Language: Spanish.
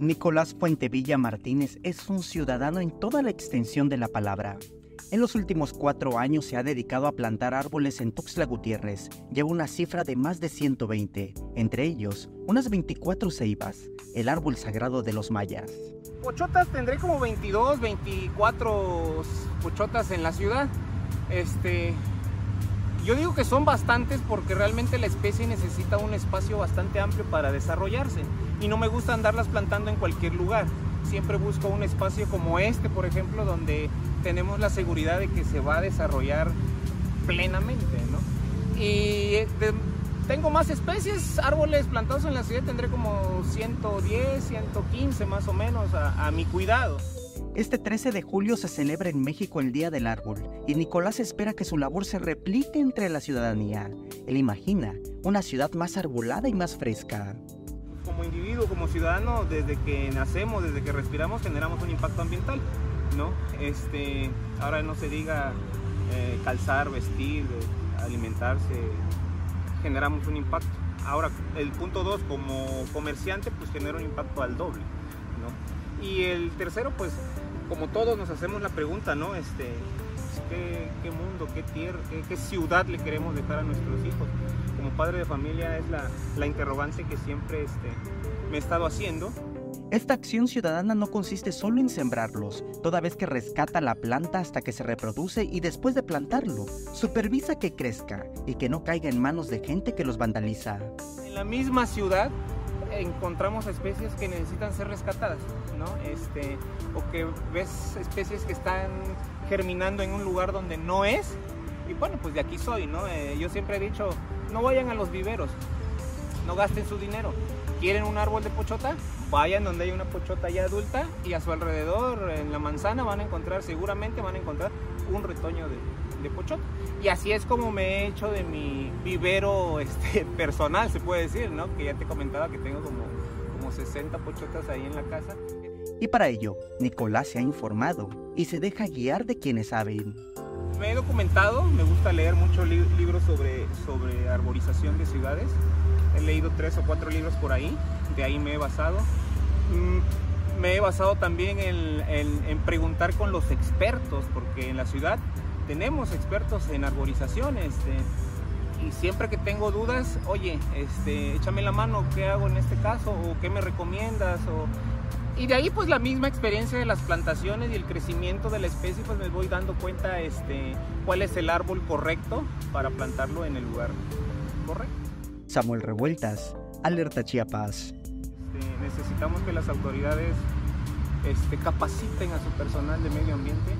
Nicolás Puentevilla Martínez es un ciudadano en toda la extensión de la palabra. En los últimos cuatro años se ha dedicado a plantar árboles en Tuxtla Gutiérrez. Lleva una cifra de más de 120, entre ellos unas 24 ceibas, el árbol sagrado de los mayas. Pochotas tendré como 22, 24 pochotas en la ciudad. Este, yo digo que son bastantes porque realmente la especie necesita un espacio bastante amplio para desarrollarse y no me gusta andarlas plantando en cualquier lugar. Siempre busco un espacio como este, por ejemplo, donde tenemos la seguridad de que se va a desarrollar plenamente, Y eh, tengo más especies, árboles plantados en la ciudad, tendré como 110, 115 más o menos a mi cuidado. Este 13 de julio se celebra en México el Día del Árbol y Nicolás espera que su labor se replique entre la ciudadanía. Él imagina una ciudad más arbolada y más fresca. Como individuo, como ciudadano, desde que nacemos, desde que respiramos, generamos un impacto ambiental, ¿no? Este, ahora no se diga eh, calzar, vestir, alimentarse, generamos un impacto. Ahora, el punto 2, como comerciante, pues genera un impacto al doble, ¿no? Y el tercero, pues como todos nos hacemos la pregunta, ¿no? Este, ¿qué, mundo, qué tierra, qué, ciudad le queremos dejar a nuestros hijos? Como padre de familia es la, la interrogante que siempre este, me he estado haciendo. Esta acción ciudadana no consiste solo en sembrarlos, toda vez que rescata la planta hasta que se reproduce y después de plantarlo, supervisa que crezca y que no caiga en manos de gente que los vandaliza. En la misma ciudad encontramos especies que necesitan ser rescatadas, ¿no? Este, o que ves especies que están germinando en un lugar donde no es, y bueno, pues de aquí soy, ¿no? Eh, yo siempre he dicho, no vayan a los viveros, no gasten su dinero. ¿Quieren un árbol de pochota? Vayan donde hay una pochota ya adulta y a su alrededor, en la manzana, van a encontrar, seguramente van a encontrar un retoño de, de pochota. Y así es como me he hecho de mi vivero este, personal, se puede decir, ¿no? Que ya te comentaba que tengo como, como 60 pochotas ahí en la casa. Y para ello, Nicolás se ha informado y se deja guiar de quienes saben. Me he documentado, me gusta leer muchos libros sobre, sobre arborización de ciudades. He leído tres o cuatro libros por ahí, de ahí me he basado. Mm, me he basado también en, en preguntar con los expertos, porque en la ciudad tenemos expertos en arborización, este, y siempre que tengo dudas, oye, este, échame la mano, ¿qué hago en este caso? ¿O qué me recomiendas? O... Y de ahí pues la misma experiencia de las plantaciones y el crecimiento de la especie, pues me voy dando cuenta este, cuál es el árbol correcto para plantarlo en el lugar correcto. Samuel Revueltas, Alerta Chiapas. Este, necesitamos que las autoridades este, capaciten a su personal de medio ambiente